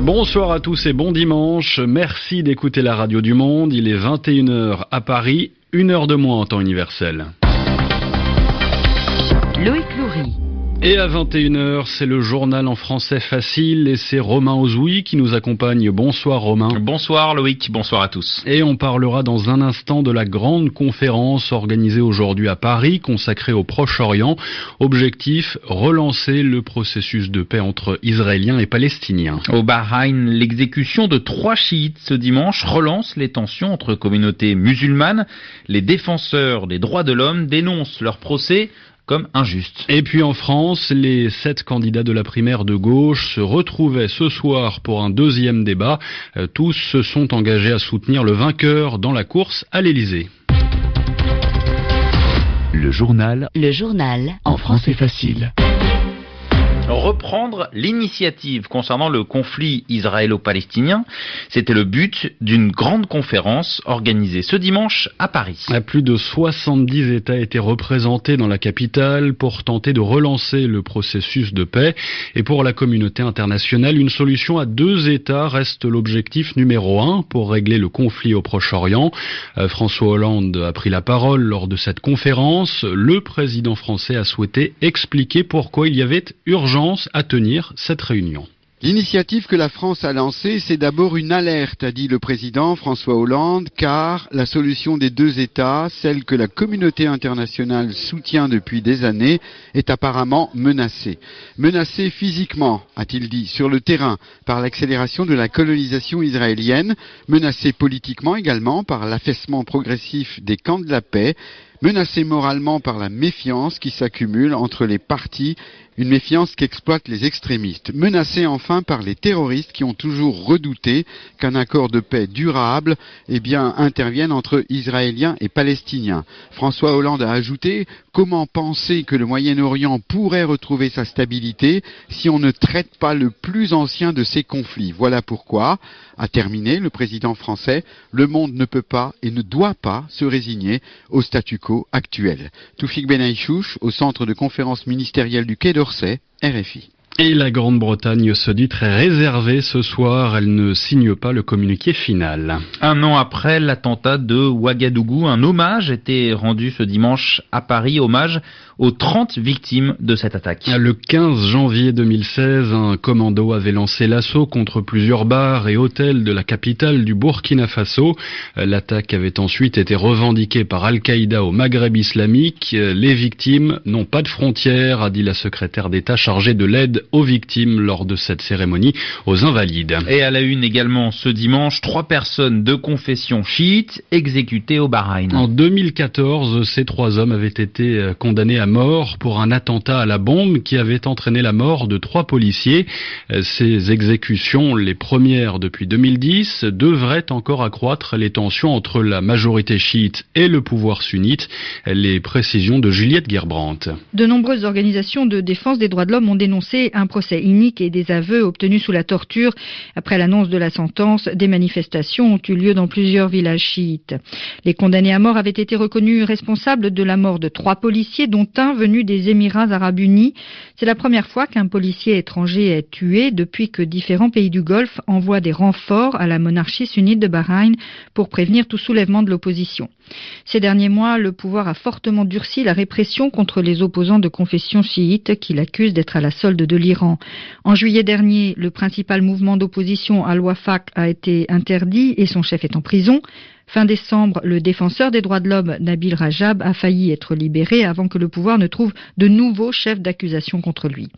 Bonsoir à tous et bon dimanche. Merci d'écouter la radio du monde. Il est 21h à Paris, une heure de moins en temps universel. Et à 21h, c'est le journal en français facile et c'est Romain Ozoui qui nous accompagne. Bonsoir Romain. Bonsoir Loïc, bonsoir à tous. Et on parlera dans un instant de la grande conférence organisée aujourd'hui à Paris consacrée au Proche-Orient. Objectif, relancer le processus de paix entre Israéliens et Palestiniens. Au Bahreïn, l'exécution de trois chiites ce dimanche relance les tensions entre communautés musulmanes. Les défenseurs des droits de l'homme dénoncent leur procès comme injuste. Et puis en France, les sept candidats de la primaire de gauche se retrouvaient ce soir pour un deuxième débat. Euh, tous se sont engagés à soutenir le vainqueur dans la course à l'Élysée. Le journal. Le journal. En français facile reprendre l'initiative concernant le conflit israélo-palestinien. C'était le but d'une grande conférence organisée ce dimanche à Paris. Plus de 70 États étaient représentés dans la capitale pour tenter de relancer le processus de paix. Et pour la communauté internationale, une solution à deux États reste l'objectif numéro un pour régler le conflit au Proche-Orient. Euh, François Hollande a pris la parole lors de cette conférence. Le président français a souhaité expliquer pourquoi il y avait urgence à tenir cette réunion. L'initiative que la France a lancée, c'est d'abord une alerte, a dit le président François Hollande, car la solution des deux États, celle que la communauté internationale soutient depuis des années, est apparemment menacée. Menacée physiquement, a-t-il dit, sur le terrain, par l'accélération de la colonisation israélienne, menacée politiquement également par l'affaissement progressif des camps de la paix, menacée moralement par la méfiance qui s'accumule entre les partis une méfiance qu'exploitent les extrémistes, menacés enfin par les terroristes qui ont toujours redouté qu'un accord de paix durable eh bien, intervienne entre Israéliens et Palestiniens. François Hollande a ajouté Comment penser que le Moyen-Orient pourrait retrouver sa stabilité si on ne traite pas le plus ancien de ces conflits? Voilà pourquoi, a terminé le président français, le monde ne peut pas et ne doit pas se résigner au statu quo actuel. Toufik Benaïchouch, au centre de conférence ministérielle du Quai d'Orsay, RFI. Et la Grande-Bretagne se dit très réservée ce soir, elle ne signe pas le communiqué final. Un an après l'attentat de Ouagadougou, un hommage était rendu ce dimanche à Paris, hommage aux 30 victimes de cette attaque. Le 15 janvier 2016, un commando avait lancé l'assaut contre plusieurs bars et hôtels de la capitale du Burkina Faso. L'attaque avait ensuite été revendiquée par Al-Qaïda au Maghreb islamique. Les victimes n'ont pas de frontières, a dit la secrétaire d'État chargée de l'aide aux victimes lors de cette cérémonie aux Invalides. Et à la une également ce dimanche, trois personnes de confession chiite exécutées au Bahreïn. En 2014, ces trois hommes avaient été euh, condamnés à mort pour un attentat à la bombe qui avait entraîné la mort de trois policiers. Euh, ces exécutions, les premières depuis 2010, devraient encore accroître les tensions entre la majorité chiite et le pouvoir sunnite. Les précisions de Juliette Gerbrandt. De nombreuses organisations de défense des droits de l'homme ont dénoncé un procès inique et des aveux obtenus sous la torture. Après l'annonce de la sentence, des manifestations ont eu lieu dans plusieurs villages chiites. Les condamnés à mort avaient été reconnus responsables de la mort de trois policiers, dont venu des Émirats arabes unis. C'est la première fois qu'un policier étranger est tué depuis que différents pays du Golfe envoient des renforts à la monarchie sunnite de Bahreïn pour prévenir tout soulèvement de l'opposition. Ces derniers mois, le pouvoir a fortement durci la répression contre les opposants de confession chiite qui l'accusent d'être à la solde de l'Iran. En juillet dernier, le principal mouvement d'opposition Al-Wafaq a été interdit et son chef est en prison. Fin décembre, le défenseur des droits de l'homme Nabil Rajab a failli être libéré avant que le pouvoir ne trouve de nouveaux chefs d'accusation contre lui.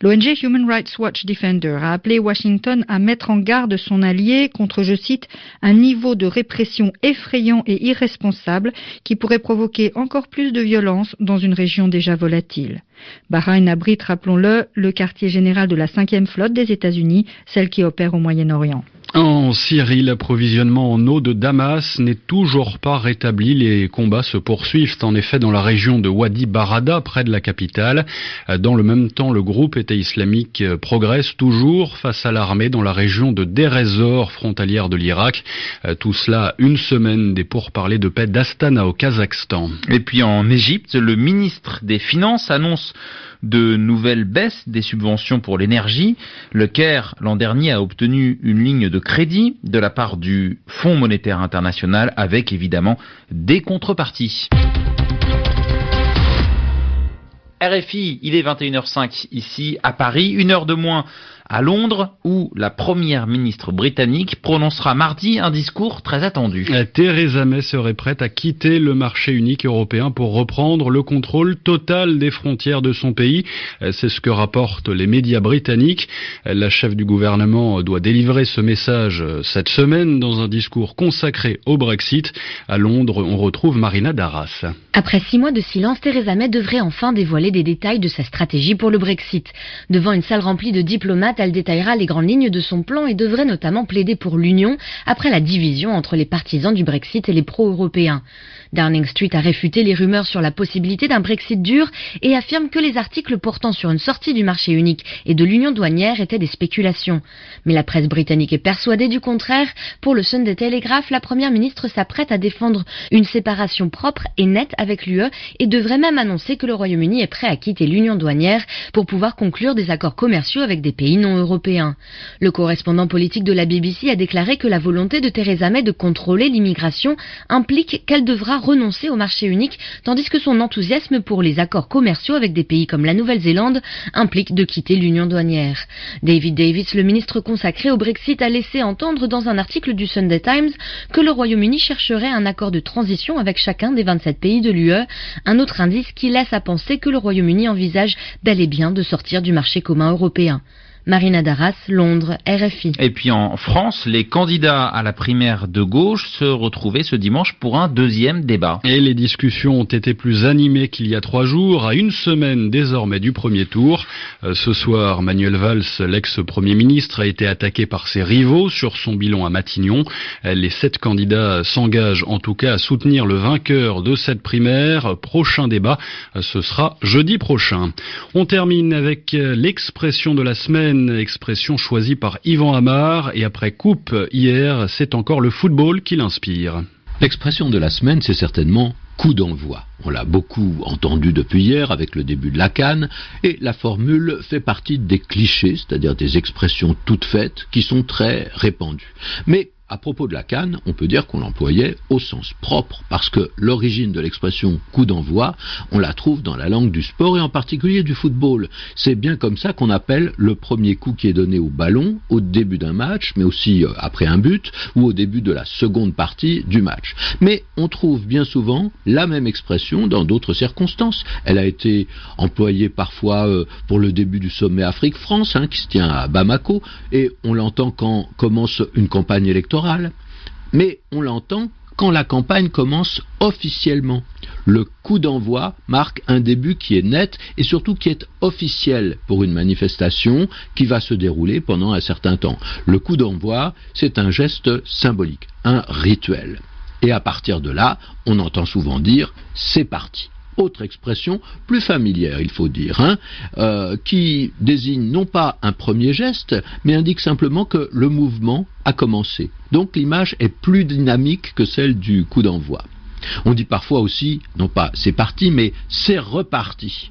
L'ONG Human Rights Watch Defender a appelé Washington à mettre en garde son allié contre, je cite, un niveau de répression effrayant et irresponsable qui pourrait provoquer encore plus de violence dans une région déjà volatile. Bahreïn abrite, rappelons-le, le quartier général de la cinquième flotte des États-Unis, celle qui opère au Moyen-Orient. En Syrie, l'approvisionnement en eau de Damas n'est toujours pas rétabli. Les combats se poursuivent en effet dans la région de Wadi Barada, près de la capitale. Dans le même temps, le groupe État islamique progresse toujours face à l'armée dans la région de Derezor, frontalière de l'Irak. Tout cela une semaine des pourparlers de paix d'Astana au Kazakhstan. Et puis en Égypte, le ministre des Finances annonce de nouvelles baisses des subventions pour l'énergie. Le Caire, l'an dernier, a obtenu une ligne de crédit de la part du Fonds monétaire international avec évidemment des contreparties. RFI, il est 21h05 ici à Paris, une heure de moins à Londres, où la première ministre britannique prononcera mardi un discours très attendu. Euh, Theresa May serait prête à quitter le marché unique européen pour reprendre le contrôle total des frontières de son pays. Euh, c'est ce que rapportent les médias britanniques. Euh, la chef du gouvernement doit délivrer ce message cette semaine dans un discours consacré au Brexit. À Londres, on retrouve Marina Darras. Après six mois de silence, Theresa May devrait enfin dévoiler des détails de sa stratégie pour le Brexit. Devant une salle remplie de diplomates, elle détaillera les grandes lignes de son plan et devrait notamment plaider pour l'union après la division entre les partisans du Brexit et les pro-européens. Downing Street a réfuté les rumeurs sur la possibilité d'un Brexit dur et affirme que les articles portant sur une sortie du marché unique et de l'union douanière étaient des spéculations. Mais la presse britannique est persuadée du contraire. Pour le Sunday Telegraph, la première ministre s'apprête à défendre une séparation propre et nette avec l'UE et devrait même annoncer que le Royaume-Uni est prêt à quitter l'union douanière pour pouvoir conclure des accords commerciaux avec des pays non Le correspondant politique de la BBC a déclaré que la volonté de Theresa May de contrôler l'immigration implique qu'elle devra renoncer au marché unique, tandis que son enthousiasme pour les accords commerciaux avec des pays comme la Nouvelle-Zélande implique de quitter l'union douanière. David Davis, le ministre consacré au Brexit, a laissé entendre dans un article du Sunday Times que le Royaume-Uni chercherait un accord de transition avec chacun des 27 pays de l'UE, un autre indice qui laisse à penser que le Royaume-Uni envisage bel et bien de sortir du marché commun européen. Marina Darras, Londres, RFI. Et puis en France, les candidats à la primaire de gauche se retrouvaient ce dimanche pour un deuxième débat. Et les discussions ont été plus animées qu'il y a trois jours, à une semaine désormais du premier tour. Euh, ce soir, Manuel Valls, l'ex-premier ministre, a été attaqué par ses rivaux sur son bilan à Matignon. Euh, les sept candidats s'engagent en tout cas à soutenir le vainqueur de cette primaire. Prochain débat, euh, ce sera jeudi prochain. On termine avec l'expression de la semaine expression choisie par Yvan Amar et après coupe hier, c'est encore le football qui l'inspire. L'expression de la semaine, c'est certainement coup d'envoi. On l'a beaucoup entendu depuis hier avec le début de la canne, et la formule fait partie des clichés, c'est-à-dire des expressions toutes faites qui sont très répandues. Mais à propos de la canne, on peut dire qu'on l'employait au sens propre, parce que l'origine de l'expression coup d'envoi, on la trouve dans la langue du sport et en particulier du football. C'est bien comme ça qu'on appelle le premier coup qui est donné au ballon au début d'un match, mais aussi euh, après un but ou au début de la seconde partie du match. Mais on trouve bien souvent la même expression dans d'autres circonstances. Elle a été employée parfois euh, pour le début du sommet Afrique-France, hein, qui se tient à Bamako, et on l'entend quand commence une campagne électorale mais on l'entend quand la campagne commence officiellement. Le coup d'envoi marque un début qui est net et surtout qui est officiel pour une manifestation qui va se dérouler pendant un certain temps. Le coup d'envoi, c'est un geste symbolique, un rituel. Et à partir de là, on entend souvent dire c'est parti autre expression plus familière, il faut dire, hein, euh, qui désigne non pas un premier geste, mais indique simplement que le mouvement a commencé. Donc l'image est plus dynamique que celle du coup d'envoi. On dit parfois aussi, non pas c'est parti, mais c'est reparti.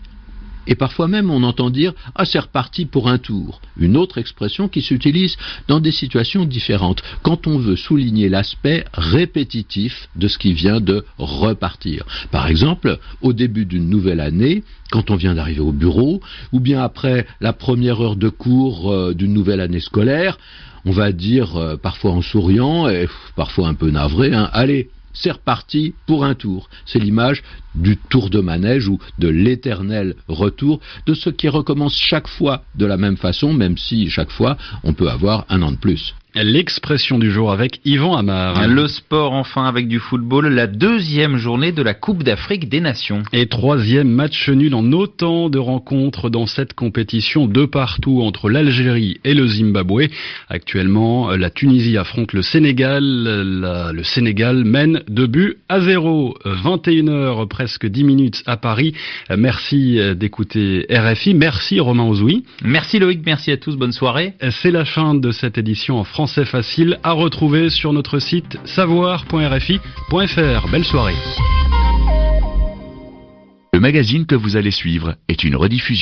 Et parfois même on entend dire Ah c'est reparti pour un tour, une autre expression qui s'utilise dans des situations différentes, quand on veut souligner l'aspect répétitif de ce qui vient de repartir. Par exemple, au début d'une nouvelle année, quand on vient d'arriver au bureau, ou bien après la première heure de cours euh, d'une nouvelle année scolaire, on va dire euh, parfois en souriant et parfois un peu navré, hein, allez, c'est reparti pour un tour. C'est l'image du tour de manège ou de l'éternel retour de ce qui recommence chaque fois de la même façon, même si chaque fois on peut avoir un an de plus. L'expression du jour avec Yvan Amar. Le sport enfin avec du football, la deuxième journée de la Coupe d'Afrique des Nations. Et troisième match nul en autant de rencontres dans cette compétition de partout entre l'Algérie et le Zimbabwe. Actuellement, la Tunisie affronte le Sénégal. le Sénégal mène deux buts à zéro. 21h, presque 10 minutes à Paris. Merci d'écouter RFI. Merci Romain Ozoui. Merci Loïc, merci à tous. Bonne soirée. C'est la fin de cette édition en France c'est facile à retrouver sur notre site savoir.rfi.fr. Belle soirée. Le magazine que vous allez suivre est une rediffusion.